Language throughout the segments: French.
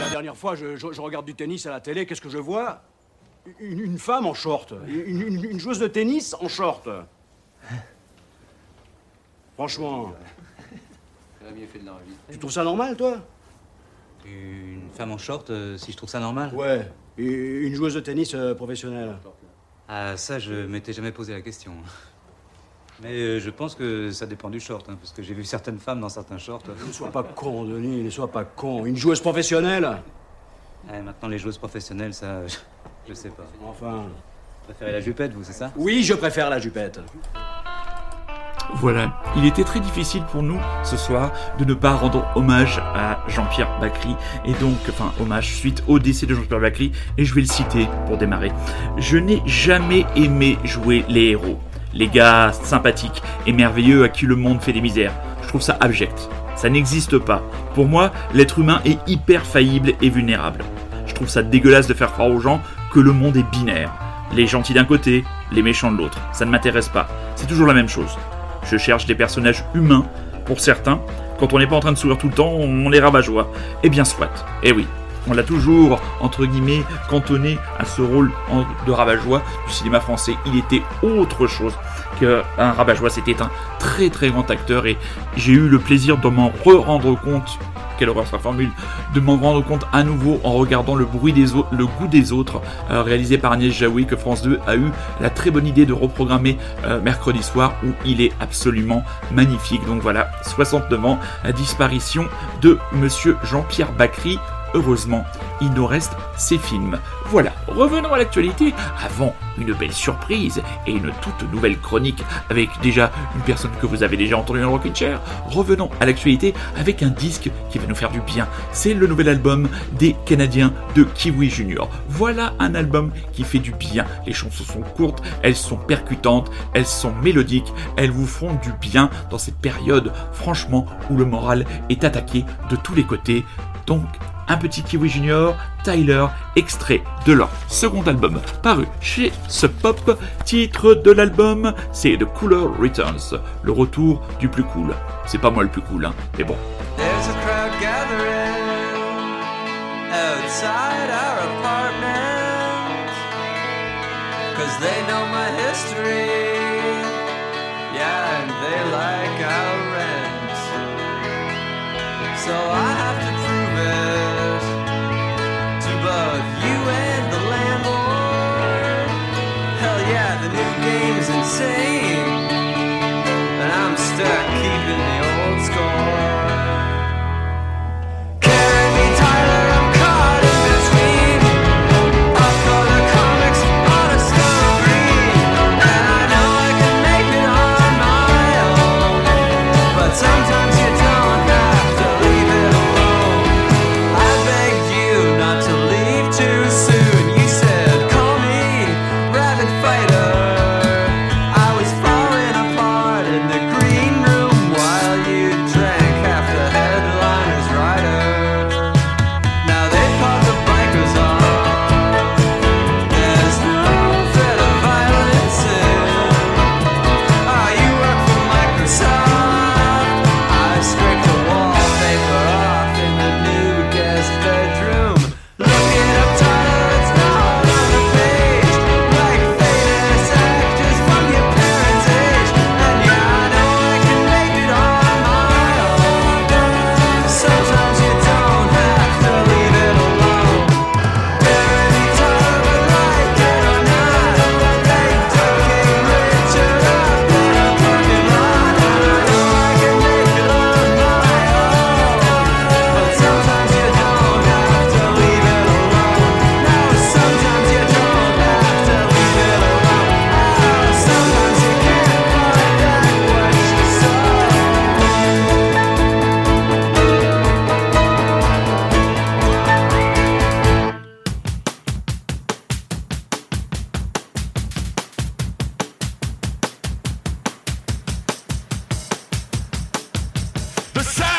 La dernière fois, je, je- je regarde du tennis à la télé, qu'est-ce que je vois? Une, une femme en short. Une, une- une joueuse de tennis en short. Franchement, tu trouves ça normal, toi? Une femme en short, euh, si je trouve ça normal? Ouais. Une joueuse de tennis euh, professionnelle. Ah, ça, je m'étais jamais posé la question. Mais euh, je pense que ça dépend du short, hein, parce que j'ai vu certaines femmes dans certains shorts. Ne sois pas con, Denis, ne sois pas con. Une joueuse professionnelle Eh, maintenant, les joueuses professionnelles, ça, je, je sais pas. Enfin. Vous préférez la jupette, vous, c'est ça? Oui, je préfère la jupette. Voilà, il était très difficile pour nous ce soir de ne pas rendre hommage à Jean-Pierre Bacry et donc, enfin, hommage suite au décès de Jean-Pierre Bacry et je vais le citer pour démarrer. Je n'ai jamais aimé jouer les héros, les gars sympathiques et merveilleux à qui le monde fait des misères. Je trouve ça abject. Ça n'existe pas. Pour moi, l'être humain est hyper faillible et vulnérable. Je trouve ça dégueulasse de faire croire aux gens que le monde est binaire. Les gentils d'un côté, les méchants de l'autre. Ça ne m'intéresse pas. C'est toujours la même chose. Je cherche des personnages humains, pour certains. Quand on n'est pas en train de sourire tout le temps, on les rabat-joie. Eh bien, soit. Eh oui. On l'a toujours, entre guillemets, cantonné à ce rôle de rabat-joie du cinéma français. Il était autre chose qu'un rabat-joie. C'était un très très grand acteur et j'ai eu le plaisir de m'en re-rendre compte quelle horreur sa formule, de m'en rendre compte à nouveau en regardant le bruit des autres, le goût des autres, euh, réalisé par Agnès Jaoui, que France 2 a eu la très bonne idée de reprogrammer euh, mercredi soir, où il est absolument magnifique. Donc voilà, 69 ans, la disparition de Monsieur Jean-Pierre Bacry. Heureusement, il nous reste ses films. Voilà, revenons à l'actualité, avant une belle surprise et une toute nouvelle chronique avec déjà une personne que vous avez déjà entendue dans Rockin' Chair. Revenons à l'actualité avec un disque qui va nous faire du bien. C'est le nouvel album des Canadiens de Kiwi Junior. Voilà un album qui fait du bien. Les chansons sont courtes, elles sont percutantes, elles sont mélodiques, elles vous font du bien dans cette période, franchement, où le moral est attaqué de tous les côtés. Donc, un petit Kiwi Junior, Tyler, extrait de leur second album paru chez Sub Pop. Titre de l'album, c'est The Cooler Returns, le retour du plus cool. C'est pas moi le plus cool, hein, mais bon. There's a crowd gathering outside our apartment. Cause they know my history. Yeah, and they like our rent. So I have to insane. And I'm stuck keeping the old score. The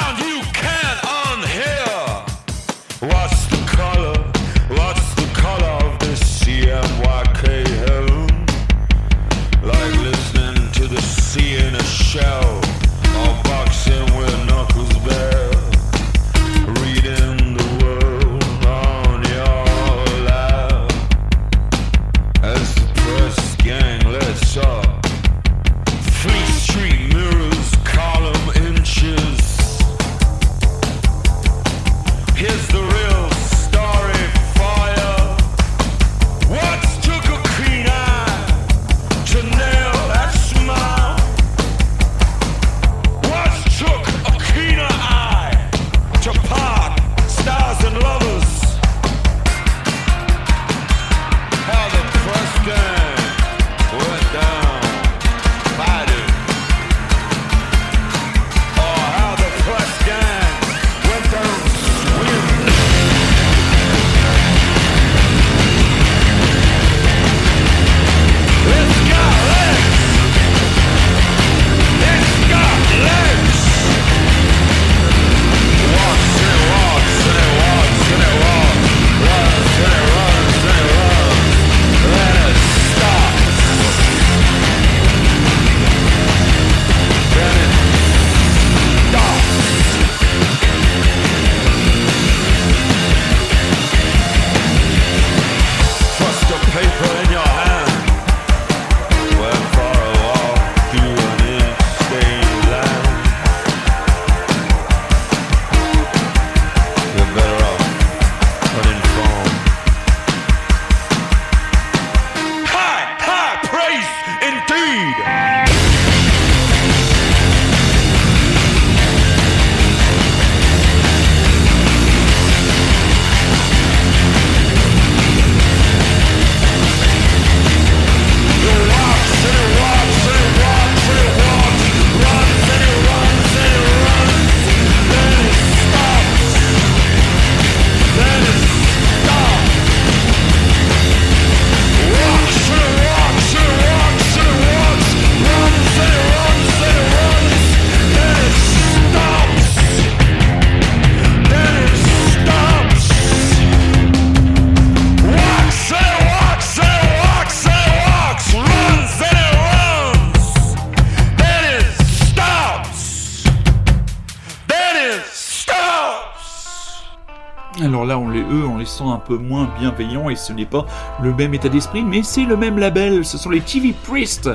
les, sent un peu moins bienveillants et ce n'est pas le même état d'esprit, mais c'est le même label. Ce sont les TV Priest,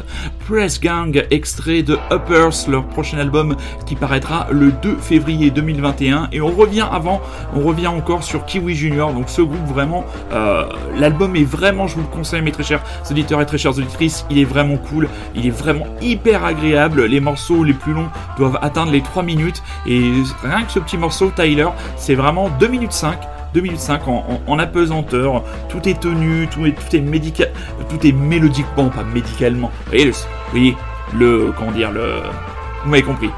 Press Gang, extrait de Uppers, leur prochain album qui paraîtra le 2 février 2021. Et on revient avant, on revient encore sur Kiwi Junior. Donc ce groupe vraiment, euh, l'album est vraiment, je vous le conseille, mes très chers auditeurs et très chères auditrices, il est vraiment cool, il est vraiment hyper agréable. Les morceaux les plus longs doivent atteindre les 3 minutes et rien que ce petit morceau Tyler, c'est vraiment 2 minutes 5 2005 en, en, en, apesanteur, tout est tenu, tout est, tout est médical, tout est mélodiquement, pas médicalement. Vous voyez, le, voyez, le comment dire, le, vous m'avez compris,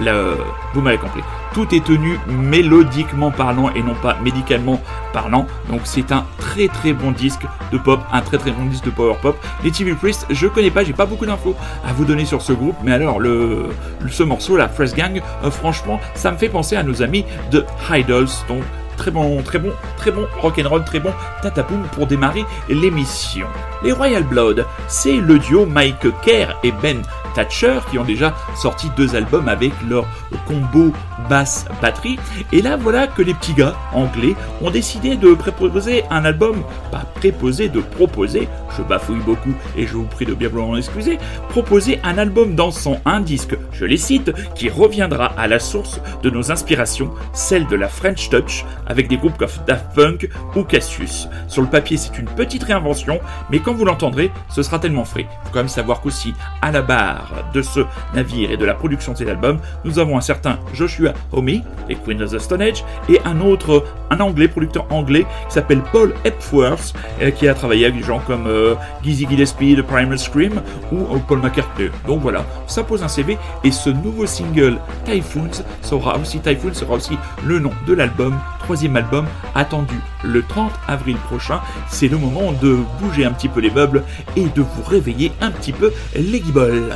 le, vous m'avez compris. Tout est tenu mélodiquement parlant et non pas médicalement parlant. Donc c'est un très très bon disque de pop, un très très bon disque de power pop. Les TV Priest, je connais pas, j'ai pas beaucoup d'infos à vous donner sur ce groupe, mais alors le, ce morceau, la Fresh Gang, euh, franchement, ça me fait penser à nos amis de Idols. Donc très bon, très bon, très bon rock'n'roll, très bon tatapoum pour démarrer l'émission. Les Royal Blood, c'est le duo Mike Kerr et Ben Thatcher qui ont déjà sorti deux albums avec leur combo basse batterie. Et là, voilà que les petits gars anglais ont décidé de proposer un album, pas préposer, de proposer, je bafouille beaucoup et je vous prie de bien vouloir en excuser, proposer un album dansant, un disque, je les cite, qui reviendra à la source de nos inspirations, celle de la French Touch, avec des groupes comme Daft Punk ou Cassius. Sur le papier, c'est une petite réinvention, mais quand vous l'entendrez, ce sera tellement frais. Faut quand même savoir qu'aussi, à la barre de ce navire et de la production de cet album, nous avons un certain Joshua Homme, les Queens of the Stone Age, et un autre, un anglais, producteur anglais, qui s'appelle Paul Epworth, euh, qui a travaillé avec des gens comme euh, Gizzy Gillespie de Primal Scream ou euh, Paul McCartney. Donc voilà, ça pose un CV, et ce nouveau single, Typhoons, sera aussi, Typhoon sera aussi le nom de l'album, troisième album, attendu le 30 avril prochain. C'est le moment de bouger un petit peu les meubles et de vous réveiller un petit peu les guibolles.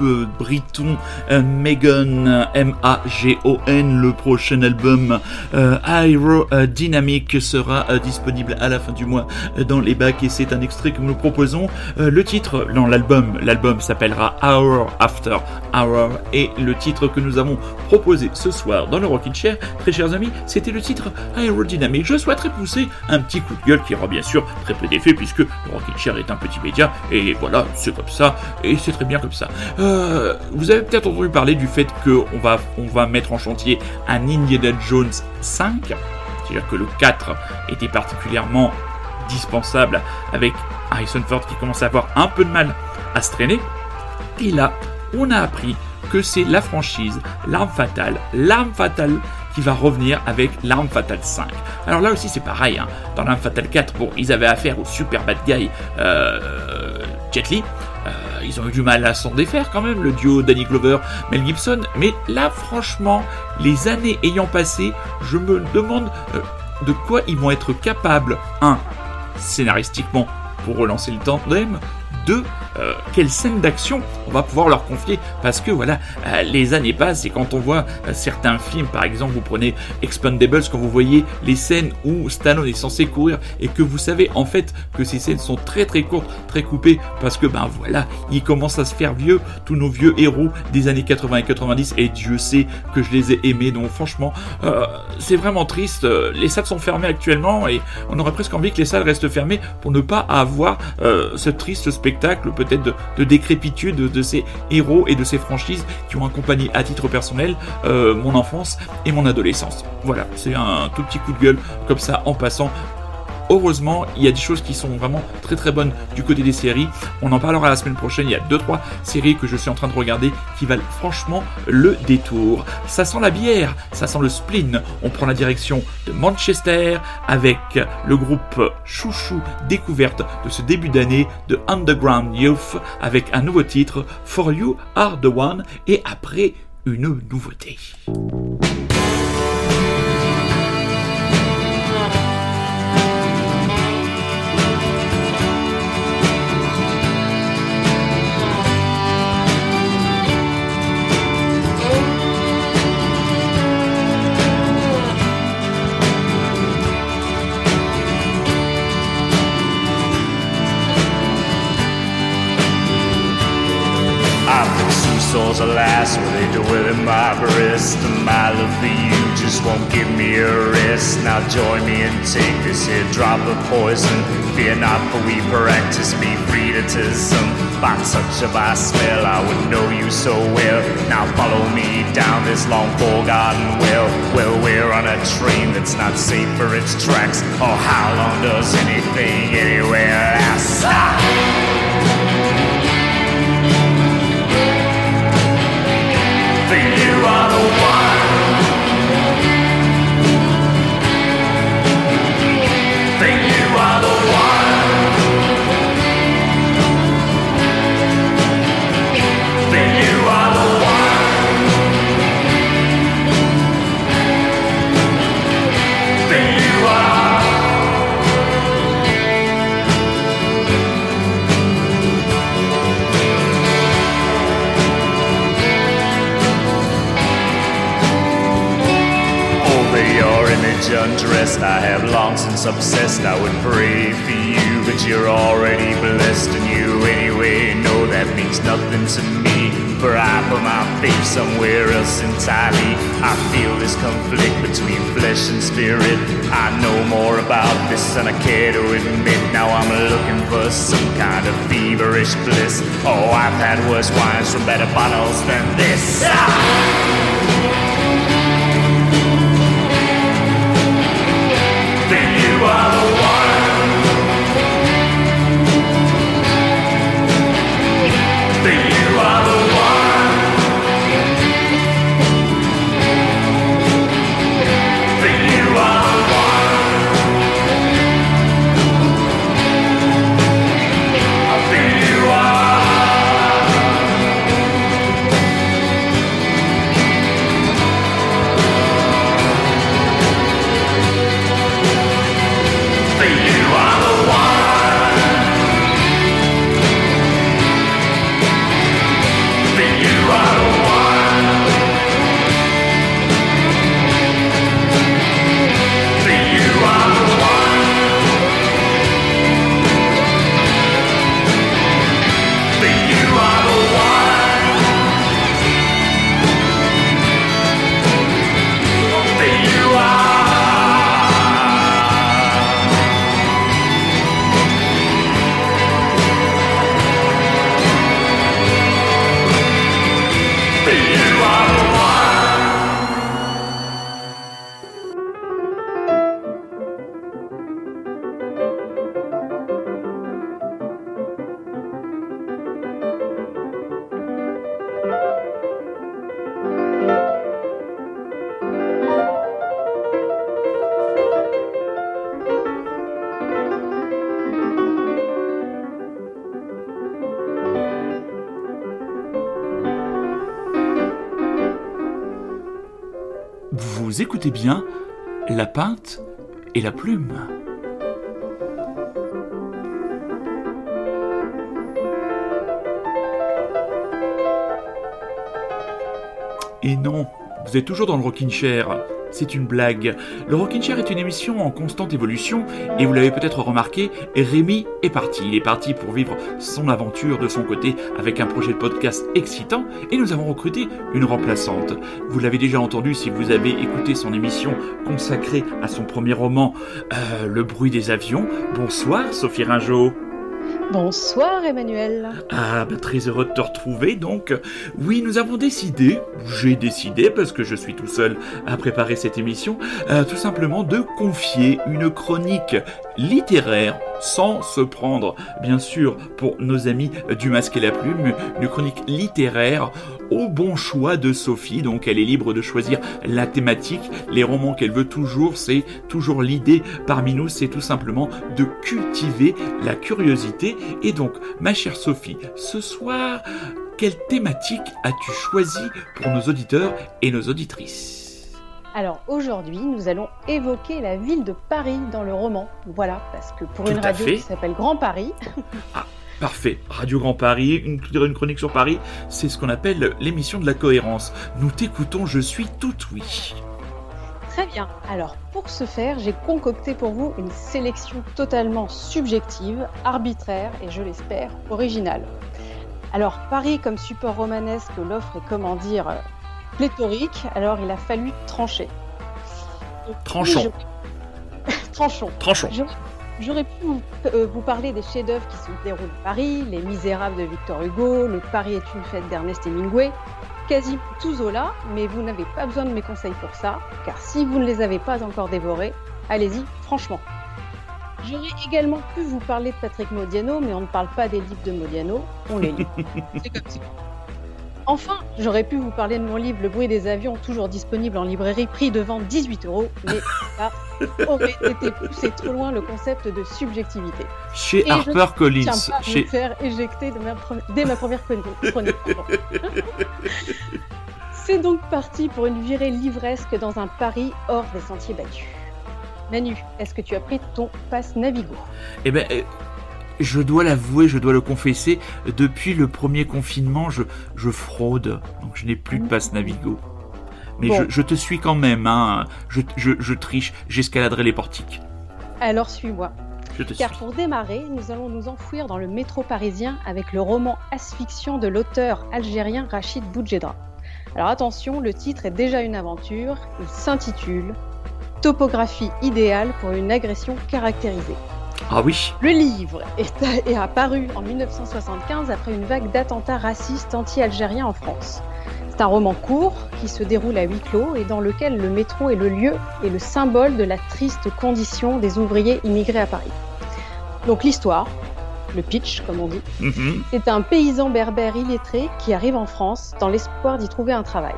Euh, briton, euh, Megan, M-A-G-O-N, le prochain album euh, Aerodynamic sera euh, disponible à la fin du mois euh, dans les bacs et c'est un extrait que nous proposons. Euh, le titre dans l'album, l'album s'appellera Hour After Hour et le titre que nous avons proposé ce soir dans le Rockin' Chair, très chers amis, c'était le titre Aerodynamic. Je souhaiterais pousser un petit coup de gueule qui aura bien sûr très peu d'effet puisque le Rockin' Chair est un petit média et voilà, c'est comme ça et c'est très bien comme ça. Euh, vous avez peut-être entendu parler du fait qu'on va, on va mettre en chantier un Indiana Jones 5, c'est-à-dire que le 4 était particulièrement dispensable avec Harrison Ford qui commence à avoir un peu de mal à se traîner. Et là, on a appris que c'est la franchise, l'arme fatale, l'arme fatale qui va revenir avec l'arme fatale 5. Alors là aussi c'est pareil, hein. dans l'arme fatale 4, bon, ils avaient affaire au super bad guy euh, Jet Li, euh, ils ont eu du mal à s'en défaire quand même, le duo Danny Glover, Mel Gibson, mais là franchement, les années ayant passé, je me demande euh, de quoi ils vont être capables, un, scénaristiquement, pour relancer le tandem, deux, euh, quelle scène d'action on va pouvoir leur confier parce que voilà euh, les années passent et quand on voit euh, certains films par exemple vous prenez Expendables quand vous voyez les scènes où Stallone est censé courir et que vous savez en fait que ces scènes sont très très courtes très coupées parce que ben voilà il commence à se faire vieux tous nos vieux héros des années 80 et 90 et Dieu sait que je les ai aimés. Donc franchement euh, c'est vraiment triste. Euh, les salles sont fermées actuellement et on aurait presque envie que les salles restent fermées pour ne pas avoir ce triste spectacle peut-être de, de décrépitude de, de ces héros et de ces franchises qui ont accompagné à titre personnel euh, mon enfance et mon adolescence. Voilà, c'est un tout petit coup de gueule comme ça en passant. Heureusement, il y a des choses qui sont vraiment très très bonnes du côté des séries. On en parlera la semaine prochaine. Il y a 2-3 séries que je suis en train de regarder qui valent franchement le détour. Ça sent la bière, ça sent le spleen. On prend la direction de Manchester avec le groupe chouchou découverte de ce début d'année de Underground Youth avec un nouveau titre For You Are the One et après une nouveauté. Cause alas, what they do within my breast And my love for you just won't give me a rest Now join me and take this here drop of poison Fear not, for we practice me some. By touch of our smell, I would know you so well Now follow me down this long forgotten well Well, we're on a train that's not safe for its tracks Oh, how long does anything anywhere last? Ah! For you are the one. Undressed, I have long since obsessed. I would pray for you, but you're already blessed, and you anyway know that means nothing to me. For I put my faith somewhere else entirely. I feel this conflict between flesh and spirit. I know more about this than I care to admit. Now I'm looking for some kind of feverish bliss. Oh, I've had worse wines from better bottles than this. Ah! Vous écoutez bien La Pinte et la Plume. Et non, vous êtes toujours dans le Rockin' Chair. C'est une blague. Le Rockin' Chair est une émission en constante évolution et vous l'avez peut-être remarqué, Rémi est parti. Il est parti pour vivre son aventure de son côté avec un projet de podcast excitant et nous avons recruté une remplaçante. Vous l'avez déjà entendu si vous avez écouté son émission consacrée à son premier roman, euh, Le bruit des avions. Bonsoir Sophie Ringeau. Bonsoir Emmanuel. Ah, bah, très heureux de te retrouver. Donc, oui, nous avons décidé, j'ai décidé, parce que je suis tout seul à préparer cette émission, euh, tout simplement de confier une chronique littéraire, sans se prendre, bien sûr, pour nos amis du Masque et la Plume, une chronique littéraire au bon choix de Sophie. Donc, elle est libre de choisir la thématique, les romans qu'elle veut toujours. C'est toujours l'idée parmi nous, c'est tout simplement de cultiver la curiosité. Et donc, ma chère Sophie, ce soir, quelle thématique as-tu choisi pour nos auditeurs et nos auditrices? Alors aujourd'hui, nous allons évoquer la ville de Paris dans le roman. Voilà, parce que pour Tout une radio fait. qui s'appelle Grand Paris, Parfait. Radio Grand Paris, une, une chronique sur Paris, c'est ce qu'on appelle l'émission de la cohérence. Nous t'écoutons, je suis tout oui. Très bien. Alors, pour ce faire, j'ai concocté pour vous une sélection totalement subjective, arbitraire et, je l'espère, originale. Alors, Paris comme support romanesque, l'offre est, comment dire, pléthorique, alors il a fallu trancher. Tranchons. je- Tranchons. Tranchons. J'aurais pu vous, euh, vous parler des chefs-d'œuvre qui se déroulent à Paris, Les Misérables de Victor Hugo, Le Paris est une fête d'Ernest Hemingway, quasi tout Zola, mais vous n'avez pas besoin de mes conseils pour ça, car si vous ne les avez pas encore dévorés, allez-y, franchement. J'aurais également pu vous parler de Patrick Modiano, mais on ne parle pas des livres de Modiano, on les lit. C'est comme ça. Enfin, j'aurais pu vous parler de mon livre Le bruit des avions, toujours disponible en librairie, prix de vente 18 euros, mais ça aurait été pousser trop loin le concept de subjectivité. Chez Et je Harper Tiens Collins. pas à me Chez... faire éjecter de ma pre- dès ma première chronique. C'est donc parti pour une virée livresque dans un Paris hors des sentiers battus. Manu, est-ce que tu as pris ton passe Navigo? Eh ben, euh, je dois l'avouer, je dois le confesser, depuis le premier confinement, je, je fraude, donc je n'ai plus de passe Navigo. Mais Bon. je, je te suis quand même, hein. je, je, je triche, j'escaladerai les portiques. Alors suis-moi. Je te suis. Car pour démarrer, nous allons nous enfouir dans le métro parisien avec le roman Asphyxion de l'auteur algérien Rachid Boudjedra. Alors attention, le titre est déjà une aventure. Il s'intitule Topographie idéale pour une agression caractérisée. Ah oui, Le livre est, est apparu en 1975 après une vague d'attentats racistes anti-algériens en France. C'est un roman court qui se déroule à huis clos et dans lequel le métro est le lieu et le symbole de la triste condition des ouvriers immigrés à Paris. Donc l'histoire, le pitch comme on dit, Mhm. c'est un paysan berbère illettré qui arrive en France dans l'espoir d'y trouver un travail.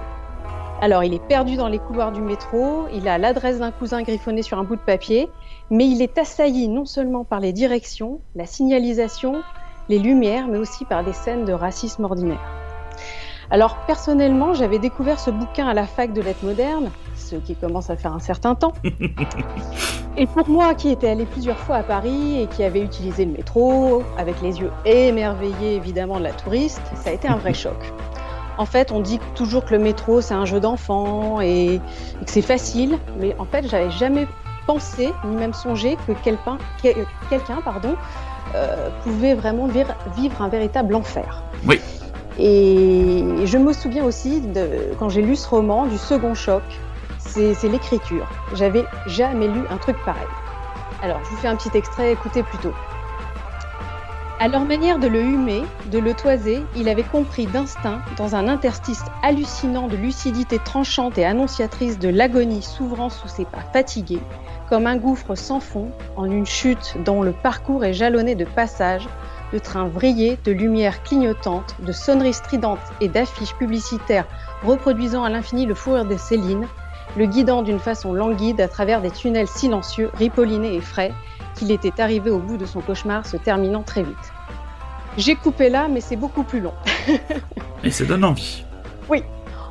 Alors, il est perdu dans les couloirs du métro, il a l'adresse d'un cousin griffonné sur un bout de papier, mais il est assailli non seulement par les directions, la signalisation, les lumières, mais aussi par des scènes de racisme ordinaire. Alors, personnellement, j'avais découvert ce bouquin à la fac de lettres modernes, ce qui commence à faire un certain temps. Et pour moi, qui était allé plusieurs fois à Paris et qui avait utilisé le métro, avec les yeux émerveillés évidemment de la touriste, ça a été un vrai choc. En fait, on dit toujours que le métro c'est un jeu d'enfant et, et que c'est facile, mais en fait, j'avais jamais pensé ni même songé que quelqu'un, quel- quelqu'un, pardon, euh, pouvait vraiment vivre, vivre un véritable enfer. Oui. Et je me souviens aussi de quand j'ai lu ce roman du second choc, c'est c'est l'écriture. J'avais jamais lu un truc pareil. Alors, je vous fais un petit extrait, écoutez plutôt. À leur manière de le humer, de le toiser, il avait compris d'instinct, dans un interstice hallucinant de lucidité tranchante et annonciatrice de l'agonie s'ouvrant sous ses pas fatigués, comme un gouffre sans fond, en une chute dont le parcours est jalonné de passages, de trains vrillés, de lumières clignotantes, de sonneries stridentes et d'affiches publicitaires reproduisant à l'infini le fou rire de Céline, le guidant d'une façon languide à travers des tunnels silencieux, ripollinés et frais, qu'il était arrivé au bout de son cauchemar se terminant très vite. J'ai coupé là, mais c'est beaucoup plus long. et ça donne envie.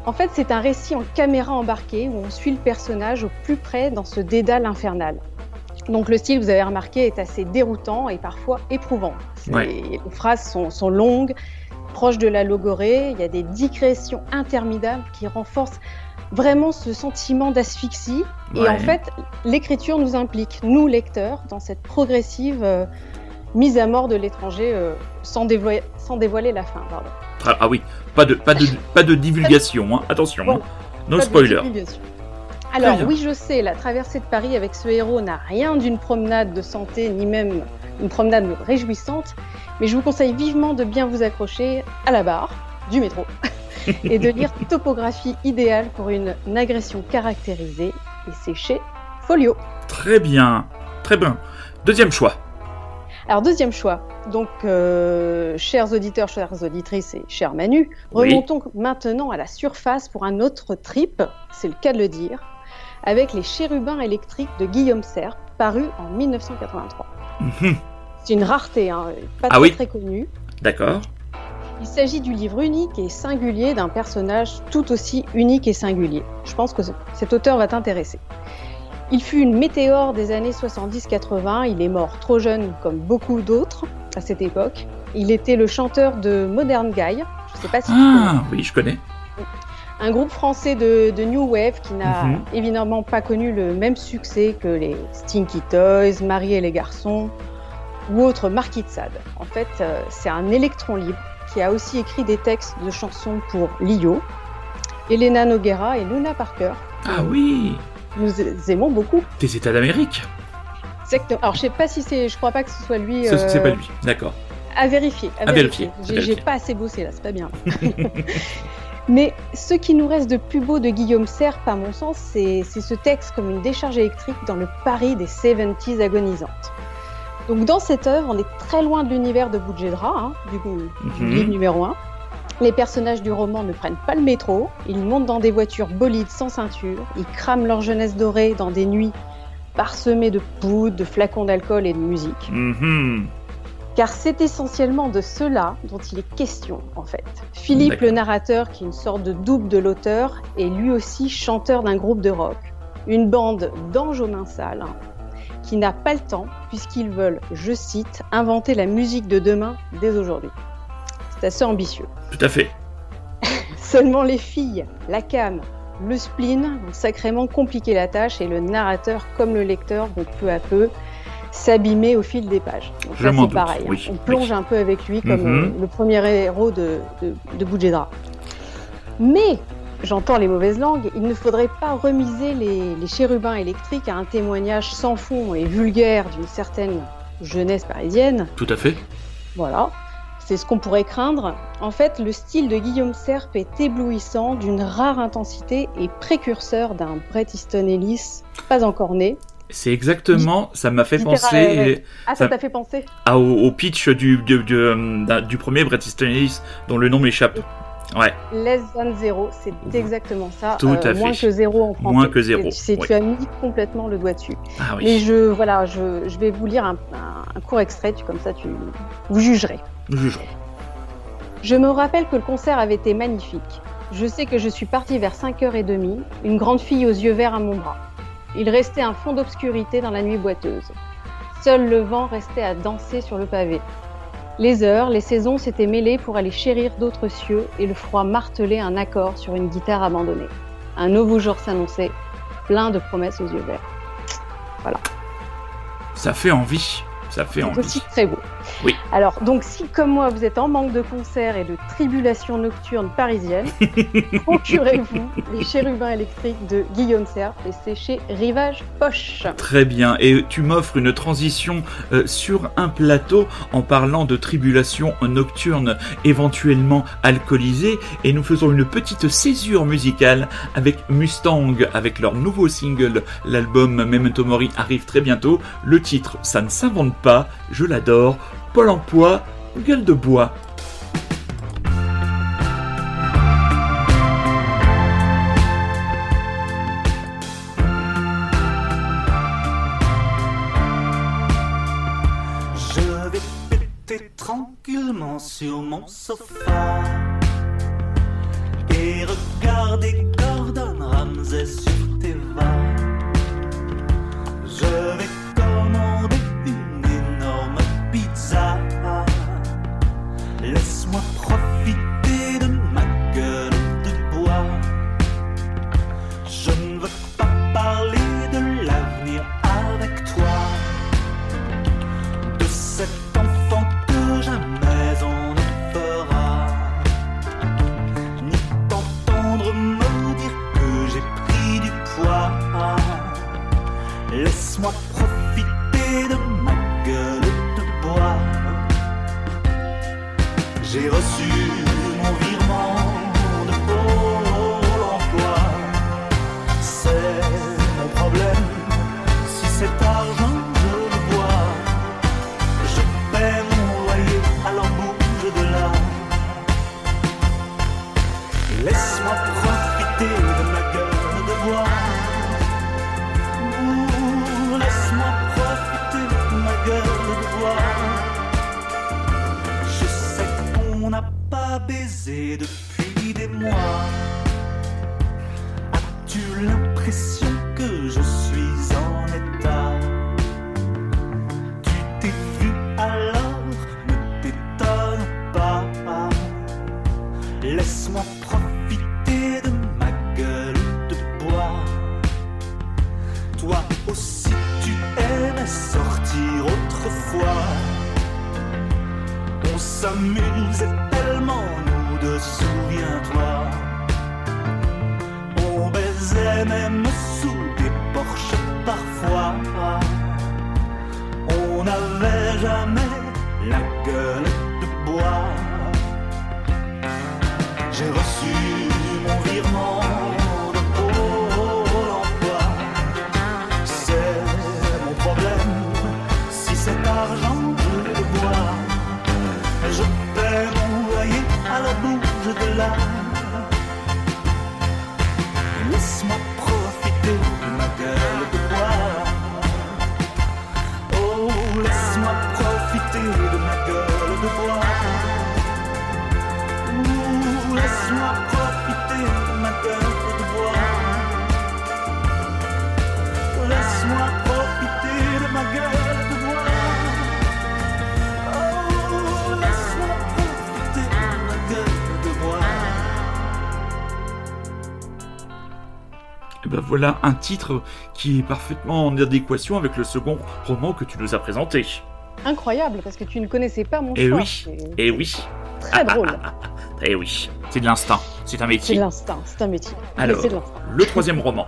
En fait, c'est un récit en caméra embarquée où on suit le personnage au plus près dans ce dédale infernal. Donc le style, vous avez remarqué, est assez déroutant et parfois éprouvant. Ouais. Les phrases sont, sont longues, proches de la logorée, il y a des digressions interminables qui renforcent vraiment ce sentiment d'asphyxie. Et en fait, l'écriture nous implique, nous lecteurs, dans cette progressive euh, mise à mort de l'étranger euh, sans, dévoiler, sans dévoiler la fin. Pardon. Ah, ah oui, pas de, pas de, pas de divulgation, hein. attention, hein. No de spoiler. Alors oui, je sais, la traversée de Paris avec ce héros n'a rien d'une promenade de santé, ni même une promenade réjouissante, mais je vous conseille vivement de bien vous accrocher à la barre du métro et de lire Topographie idéale pour une, agression caractérisée, et c'est chez Folio. Très bien, très bien. Deuxième choix. Alors deuxième choix, donc euh, chers auditeurs, chères auditrices et chers Manu, Oui. remontons maintenant à la surface pour un autre trip, c'est le cas de le dire, avec les chérubins électriques de Guillaume Serre, paru en 1983. Mhm. C'est une rareté, hein, pas Ah très, oui. très connue. D'accord. Il s'agit du livre unique et singulier d'un personnage tout aussi unique et singulier. Je pense que ce- cet auteur va t'intéresser. Il fut une météore des années 70-80. Il est mort trop jeune, comme beaucoup d'autres à cette époque. Il était le chanteur de Modern Guy. Je ne sais pas si tu connais. Ah, oui, je connais. Un groupe français de, de New Wave qui n'a Mhm. évidemment pas connu le même succès que les Stinky Toys, Marie et les garçons ou autres Marquis de Sade. En fait, euh, c'est un électron libre qui a aussi écrit des textes de chansons pour Lio, Elena Noguera et Luna Parker. Ah oui Nous aimons beaucoup. Des États d'Amérique Exactement. Alors, je sais pas si c'est. Je crois pas que ce soit lui. Ce- euh, C'est pas lui, d'accord. À vérifier. À, À vérifier, J'ai- pas assez bossé là, c'est pas bien. Mais ce qui nous reste de plus beau de Guillaume Serre, à mon sens, c'est c'est ce texte comme une décharge électrique dans le Paris des 70s agonisantes. Donc dans cette œuvre, on est très loin de l'univers de Boudjedra, hein, du, du Mhm. livre numéro 1. Les personnages du roman ne prennent pas le métro, ils montent dans des voitures bolides sans ceinture, ils crament leur jeunesse dorée dans des nuits parsemées de poudre, de flacons d'alcool et de musique. Mhm. Car c'est essentiellement de cela dont il est question, en fait. Philippe, D'accord. le narrateur, qui est une sorte de double de l'auteur, est lui aussi chanteur d'un groupe de rock. Une bande d'anges aux mains sales, qui n'a pas le temps, puisqu'ils veulent, je cite, inventer la musique de demain dès aujourd'hui. C'est assez ambitieux. Tout à fait. Seulement les filles, la cam, le spleen vont sacrément compliquer la tâche et le narrateur comme le lecteur vont peu à peu s'abîmer au fil des pages. Donc Je m'en doute, pareil. hein. oui, On plonge oui. un peu avec lui comme euh, le premier héros de, de, de. Mais, j'entends les mauvaises langues, il ne faudrait pas remiser les, les chérubins électriques à un témoignage sans fond et vulgaire d'une certaine jeunesse parisienne. Tout à fait. Voilà, c'est ce qu'on pourrait craindre. En fait, le style de Guillaume Serpe est éblouissant, d'une rare intensité et précurseur d'un Bret Easton Ellis pas encore né. C'est exactement, ça m'a fait penser Ah, ça t'a fait penser à- au, au pitch du, du, du, euh, du premier Bret Easton Ellis, dont le nom m'échappe. Ouais, Less than zero, c'est exactement ça. Tout à Moins fait. que zéro en français. Moins que zéro, C'est- c'est- oui. Tu as mis complètement le doigt dessus. ah Mais oui, je, voilà, je, je vais vous lire un, un- un court extrait, tu- comme ça tu vous jugerez. nous jugerons. Je me rappelle que le concert avait été magnifique. Je sais que je suis partie vers 5h30, une grande fille aux yeux verts à mon bras. Il restait un fond d'obscurité dans la nuit boiteuse. Seul le vent restait à danser sur le pavé. Les heures, les saisons s'étaient mêlées pour aller chérir d'autres cieux et le froid martelait un accord sur une guitare abandonnée. Un nouveau jour s'annonçait, plein de promesses aux yeux verts. Ça fait envie. Ça fait C'est envie. aussi très beau. Oui. Alors, donc, si comme moi vous êtes en manque de concerts et de tribulations nocturnes parisiennes, procurez-vous les chérubins électriques de Guillaume Serre et c'est chez Rivage Poche. Très bien. Et tu m'offres une transition euh, sur un plateau en parlant de tribulations nocturnes éventuellement alcoolisées. Et nous faisons une petite césure musicale avec Mustang, avec leur nouveau single. L'album Memento Mori arrive très bientôt. Le titre, ça ne s'invente pas. Je l'adore. Pôle emploi, gueule de bois. Je vais péter tranquillement sur mon sofa et regarder Gordon Ramsay sur loyer à la bouche de là. Et ben voilà un titre qui est parfaitement en adéquation avec le second roman que tu nous as présenté. Incroyable, parce que tu ne connaissais pas mon Et choix. oui, et oui, très drôle. et oui. C'est de l'instinct, c'est un C'est de métier. l'instinct, c'est un métier. Alors, de le troisième roman.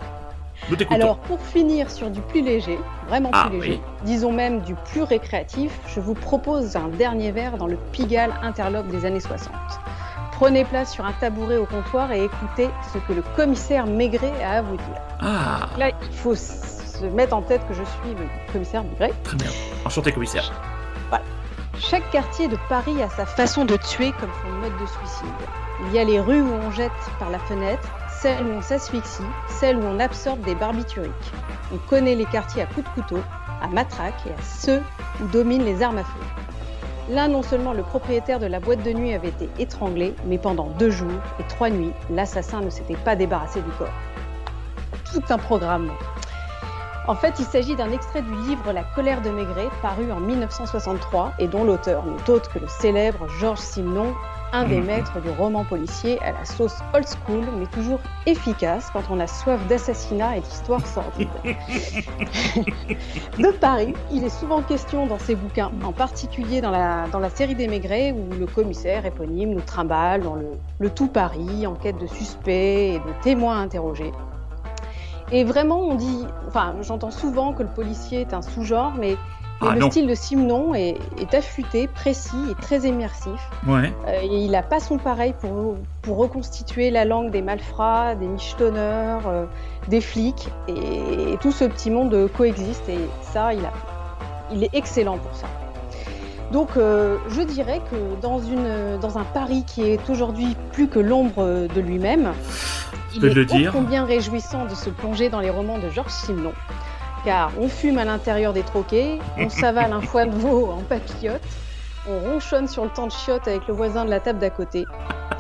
Nous t'écoutons. Alors, pour finir sur du plus léger, vraiment Ah, plus léger, oui. disons même du plus récréatif, je vous propose un dernier verre dans le Pigalle interlope des années 60. Prenez place sur un tabouret au comptoir et écoutez ce que le commissaire Maigret a à vous dire. Ah, Là, il faut se mettre en tête que je suis le commissaire Maigret. très bien. Enchanté, commissaire. Chaque quartier de Paris a sa façon de tuer comme son mode de suicide. Il y a les rues où on jette par la fenêtre, celles où on s'asphyxie, celles où on absorbe des barbituriques. On connaît les quartiers à coups de couteau, à matraque et à ceux où dominent les armes à feu. Là, non seulement le propriétaire de la boîte de nuit avait été étranglé, mais pendant deux jours et trois nuits, l'assassin ne s'était pas débarrassé du corps. Tout un programme. En fait, il s'agit d'un extrait du livre La colère de Maigret, paru en 1963 et dont l'auteur n'est autre que le célèbre Georges Simenon, un des maîtres du roman policier à la sauce old school, mais toujours efficace quand on a soif d'assassinat et d'histoire sordide. de Paris, il est souvent question dans ses bouquins, en particulier dans la, dans la série des Maigret, où le commissaire éponyme nous trimballe dans le, le tout Paris, en quête de suspects et de témoins interrogés. Et vraiment, on dit, enfin, j'entends souvent que le policier est un sous-genre, mais Ah le non. style de Simenon est, est affûté, précis et très immersif. Ouais. Euh, et il n'a pas son pareil pour, pour reconstituer la langue des malfrats, des michetonneurs, euh, des flics. Et, tout ce petit monde coexiste. Et ça, il, a, il est excellent pour ça. Donc, euh, je dirais que dans, une, dans un Paris qui est aujourd'hui plus que l'ombre de lui-même, il est le ô dire. combien réjouissant de se plonger dans les romans de Georges Simenon. Car on fume à l'intérieur des troquets, on s'avale un foie de veau en papillote, on ronchonne sur le temps de chiottes avec le voisin de la table d'à côté.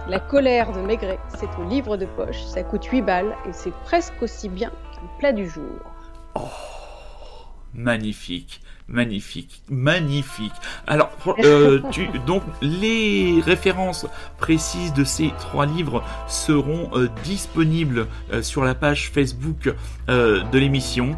La colère de Maigret, c'est au livre de poche, ça coûte 8 balles et c'est presque aussi bien qu'un plat du jour. Magnifique, magnifique, magnifique. Alors, euh, tu, donc les références précises de ces trois livres seront euh, disponibles euh, sur la page Facebook de l'émission.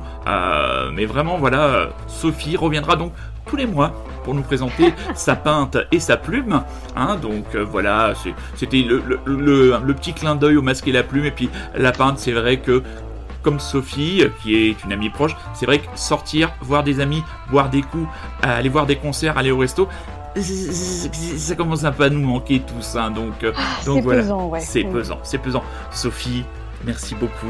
Mais vraiment, voilà, Sophie reviendra donc tous les mois pour nous présenter sa peinte et sa plume. Hein, donc euh, voilà, c'était le, le, le- le petit clin d'œil au masque et la plume. Et puis la peinte, c'est vrai que comme Sophie, euh, qui est une amie proche, c'est vrai que sortir, voir des amis, boire des coups, euh, aller voir des concerts, aller au resto, ça commence un peu à nous manquer tous. Hein, donc, euh, donc c'est voilà, ouais. c'est Mm. pesant, c'est pesant. Sophie, merci beaucoup,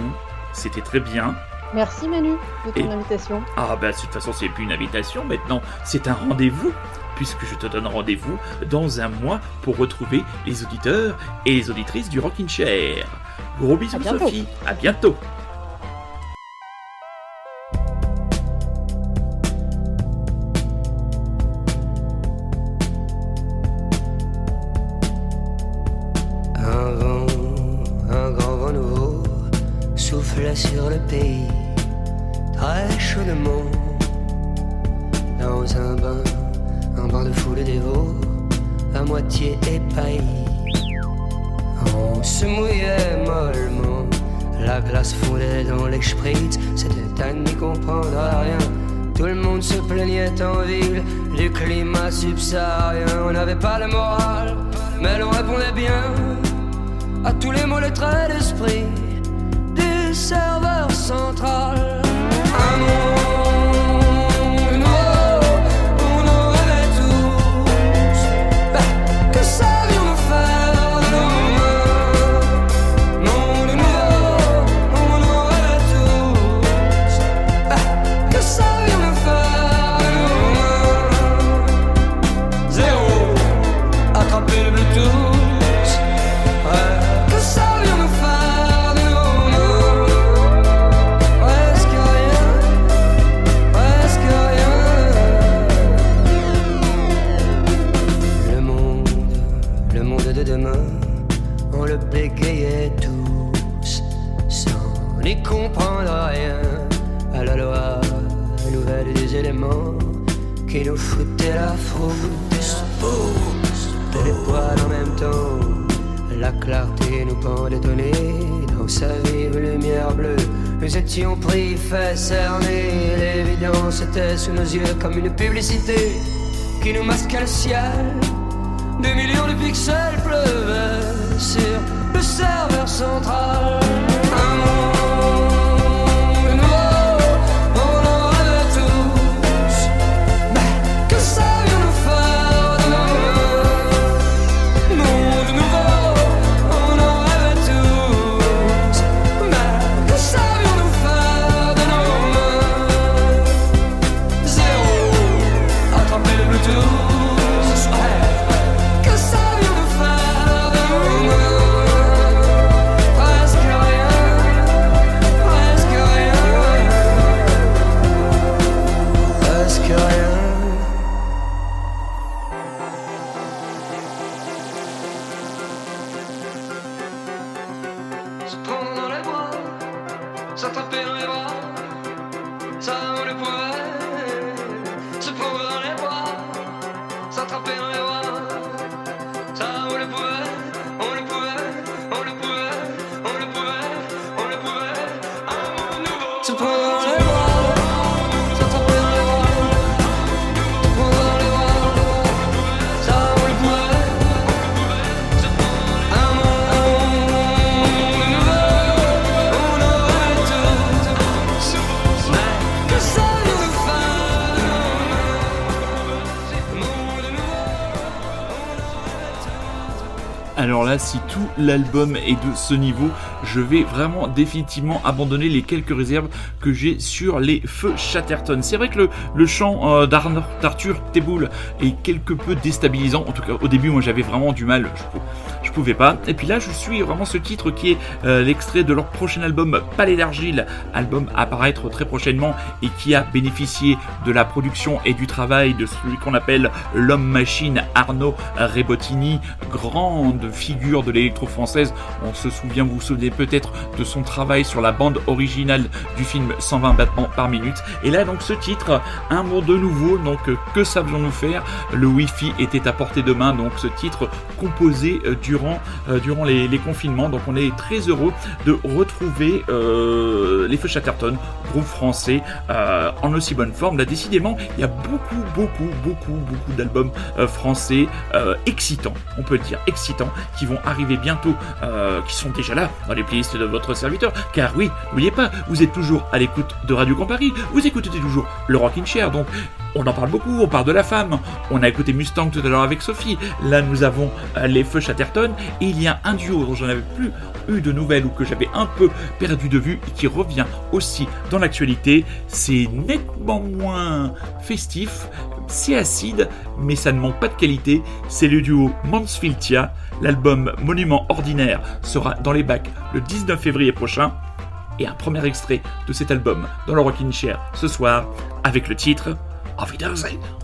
c'était très bien. Merci Manu de ton Et- invitation. Ah bah de toute façon c'est plus une invitation maintenant, c'est un rendez-vous puisque je te donne rendez-vous dans un mois pour retrouver les auditeurs et les auditrices du Rockin' Chair. Gros bisous À. Sophie, à bientôt. On le bégayait tous, sans n'y comprendre rien à la loi nouvelle des éléments qui nous foutaient la frousse. Les poils en même temps. La clarté nous pendait nez dans sa vive lumière bleue. Nous étions pris, fait cerner. L'évidence était sous nos yeux comme une publicité qui nous masquait le ciel. Des millions de pixels pleuvaient sur le serveur central. Là, si tout l'album est de ce niveau, je vais vraiment définitivement abandonner les quelques réserves que j'ai sur les feux Chatterton. C'est vrai que le, chant euh, d'Arthur Teboul est quelque peu déstabilisant. En tout cas, au début, moi j'avais vraiment du mal. Je, je pas. Et puis là, je suis vraiment ce titre qui est euh, l'extrait de leur prochain album Palais d'Argile, album à apparaître très prochainement et qui a bénéficié de la production et du travail de celui qu'on appelle l'homme-machine Arnaud Rebottini, grande figure de l'électro-française. On se souvient, vous vous souvenez peut-être de son travail sur la bande originale du film 120 battements par minute. Et là, donc, ce titre, un monde de nouveau, donc, euh, que savions-nous faire? Le Wi-Fi était à portée de main, donc, ce titre composé euh, durant, euh, les, confinements. Donc, on est très heureux de retrouver euh, les Feux Chatterton, groupe français, euh, en aussi bonne forme. Là, décidément, il y a beaucoup, beaucoup, beaucoup, beaucoup d'albums français excitants, on peut dire, excitants, qui vont arriver bientôt, qui sont déjà là dans les playlists de votre serviteur. Car oui, n'oubliez pas, vous êtes toujours à l'écoute de Radio Campari, vous écoutez toujours le Rockin' Chair, donc on en parle beaucoup, on parle de la femme. On a écouté Mustang tout à l'heure avec Sophie. Là, nous avons les Feux Chatterton. Et il y a un duo dont j'en avais plus eu de nouvelles ou que j'avais un peu perdu de vue et qui revient aussi dans l'actualité. C'est nettement moins festif, c'est acide, mais ça ne manque pas de qualité. C'est le duo Mansfieldia. L'album Monument Ordinaire sera dans les bacs le 19 février prochain. Et un premier extrait de cet album dans le Rockin' Chair ce soir avec le titre Auf Wiedersehen.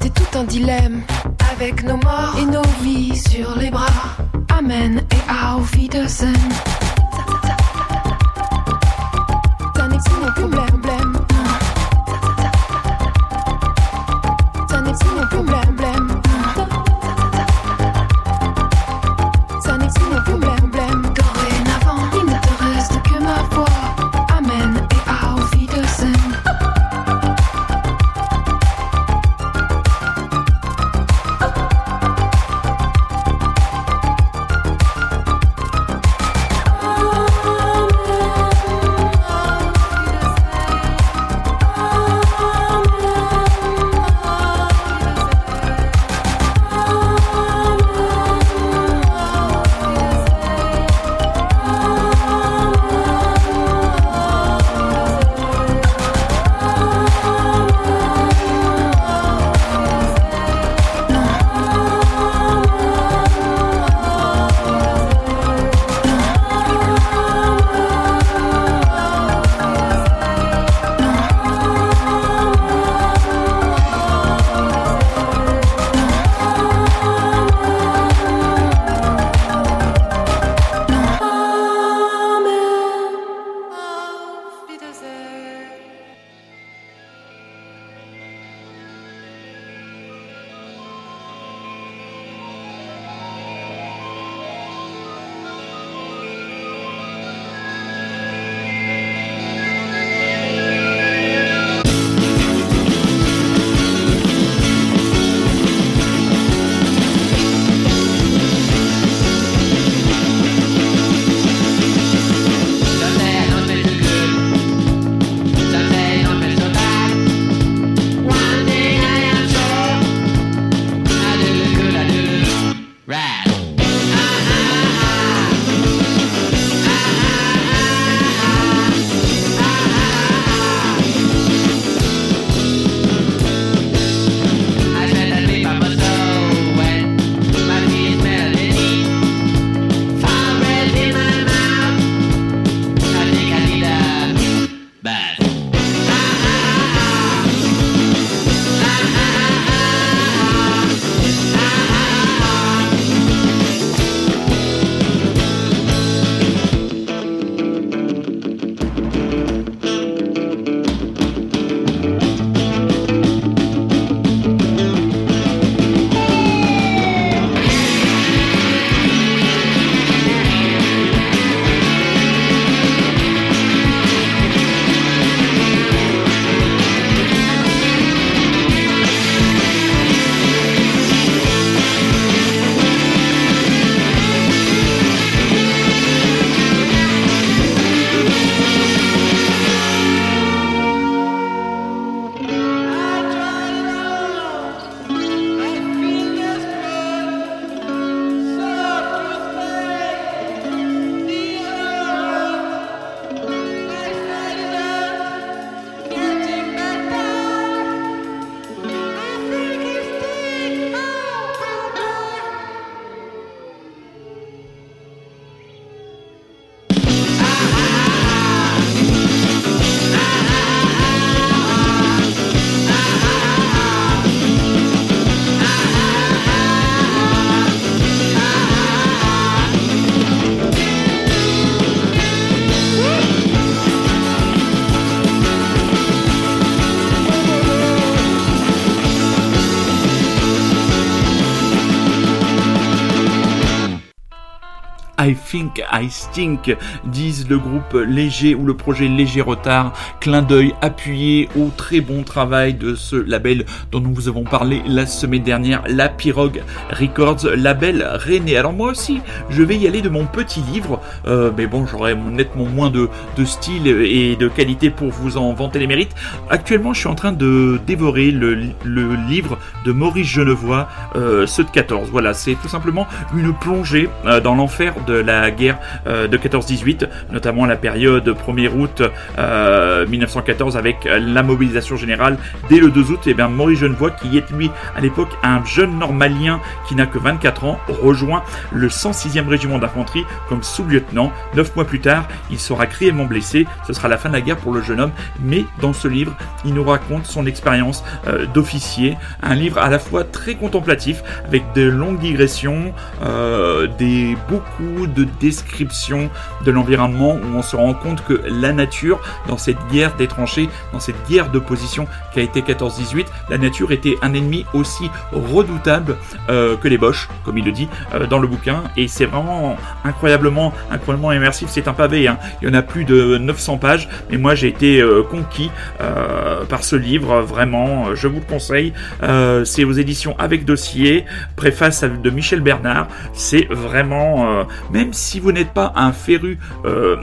C'était tout un dilemme. Avec nos morts et nos vies sur les bras. Amen et auf Wiedersehen. Stink, disent le groupe Léger ou le projet Léger Retard. Clin d'œil appuyé au très bon travail de ce label dont nous vous avons parlé la semaine dernière, La Pirogue Records, label René. Alors moi aussi, je vais y aller de mon petit livre, euh, mais bon, j'aurai nettement moins de, style et de qualité pour vous en vanter les mérites. Actuellement, je suis en train de dévorer le, livre de Maurice Genevois, euh, ceux de 14. Voilà, c'est tout simplement une plongée euh, dans l'enfer de la guerre de 14-18, notamment la période 1er août euh, 1914 avec la mobilisation générale dès le 2 août. Et bien Maurice Genevoix, qui est lui à l'époque un jeune normalien qui n'a que 24 ans, rejoint le 106e régiment d'infanterie comme sous-lieutenant. Neuf mois plus tard, il sera grièvement blessé. Ce sera la fin de la guerre pour le jeune homme, mais dans ce livre, il nous raconte son expérience euh, d'officier. Un livre à la fois très contemplatif, avec de longues digressions, euh, des beaucoup de descriptions de l'environnement où on se rend compte que la nature, dans cette guerre des tranchées, dans cette guerre de position qui a été 14-18, la nature était un ennemi aussi redoutable euh, que les Boches, comme il le dit euh, dans le bouquin. Et c'est vraiment incroyablement, incroyablement immersif. C'est un pavé, hein. il y en a plus de 900 pages, mais moi j'ai été euh, conquis par ce livre. Vraiment, je vous le conseille. C'est aux éditions avec dossier, préface de Michel Bernard. C'est vraiment, même si vous n'êtes pas un féru euh,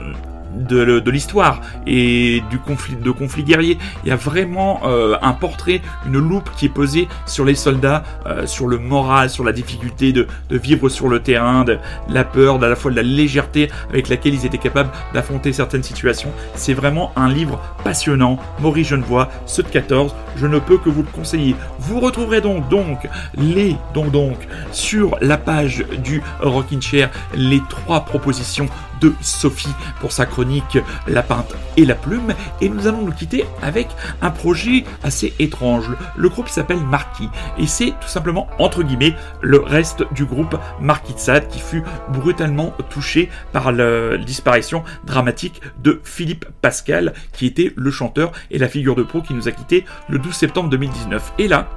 de, de l'histoire et du conflit de conflits guerriers. Il y a vraiment euh, un portrait, une loupe qui est posée sur les soldats, euh, sur le moral, sur la difficulté de, de vivre sur le terrain, de la peur, à la fois de la légèreté avec laquelle ils étaient capables d'affronter certaines situations. C'est vraiment un livre passionnant. Maurice Genevoix, ceux de 14, je ne peux que vous le conseiller. Vous retrouverez donc donc les donc donc sur la page du Rockin' Chair les trois propositions de Sophie pour sa chronique La Pinte et la Plume. Et nous allons nous quitter avec un projet assez étrange. Le groupe s'appelle Marquis. Et c'est tout simplement, entre guillemets, le reste du groupe Marquis de Sade qui fut brutalement touché par la disparition dramatique de Philippe Pascal, qui était le chanteur et la figure de pro qui nous a quittés le 12 septembre 2019. Et là,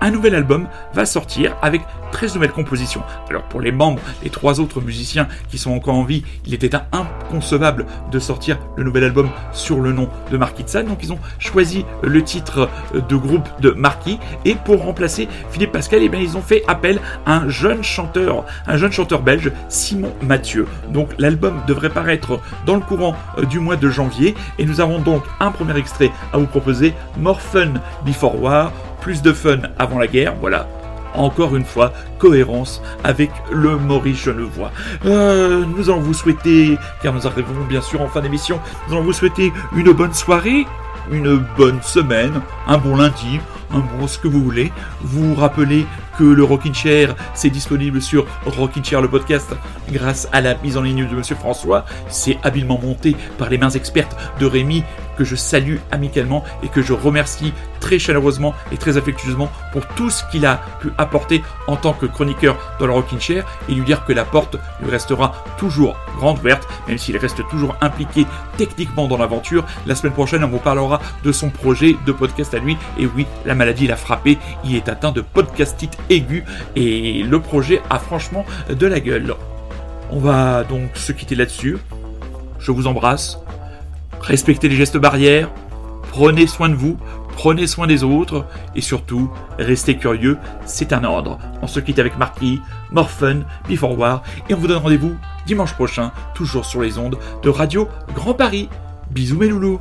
un nouvel album va sortir avec 13 nouvelles compositions. Alors pour les membres, les trois autres musiciens qui sont encore en vie, il était inconcevable de sortir le nouvel album sur le nom de Sade. Donc ils ont choisi le titre de groupe de Marquis et pour remplacer Philippe Pascal, eh bien, ils ont fait appel à un jeune chanteur, un jeune chanteur belge, Simon Mathieu. Donc l'album devrait paraître dans le courant euh, du mois de janvier et nous avons donc un premier extrait à vous proposer, More Fun Before War, plus de fun avant la guerre, voilà. Encore une fois, cohérence avec le Maurice Genevois. Euh, nous allons vous souhaiter, car nous arrivons bien sûr en fin d'émission, nous allons vous souhaiter une bonne soirée, une bonne semaine, un bon lundi, un bon ce que vous voulez. Vous rappelez que le Rockin' Chair, c'est disponible sur Rockin' Chair le podcast grâce à la mise en ligne de Monsieur François. C'est habilement monté par les mains expertes de Rémi que je salue amicalement et que je remercie très chaleureusement et très affectueusement pour tout ce qu'il a pu apporter en tant que chroniqueur dans le Rockin' Chair et lui dire que la porte lui restera toujours grande ouverte, même s'il reste toujours impliqué techniquement dans l'aventure. La semaine prochaine, on vous parlera de son projet de podcast à lui. Et oui, la maladie l'a frappé. Il est atteint de podcastite aiguë et le projet a franchement de la gueule. On va donc se quitter là-dessus. Je vous embrasse. Respectez les gestes barrières. Prenez soin de vous. Prenez soin des autres. Et surtout, restez curieux. C'est un ordre. On se quitte avec Marquis, More Fun, Before War. Et on vous donne rendez-vous dimanche prochain, toujours sur les ondes de Radio Grand Paris. Bisous mes loulous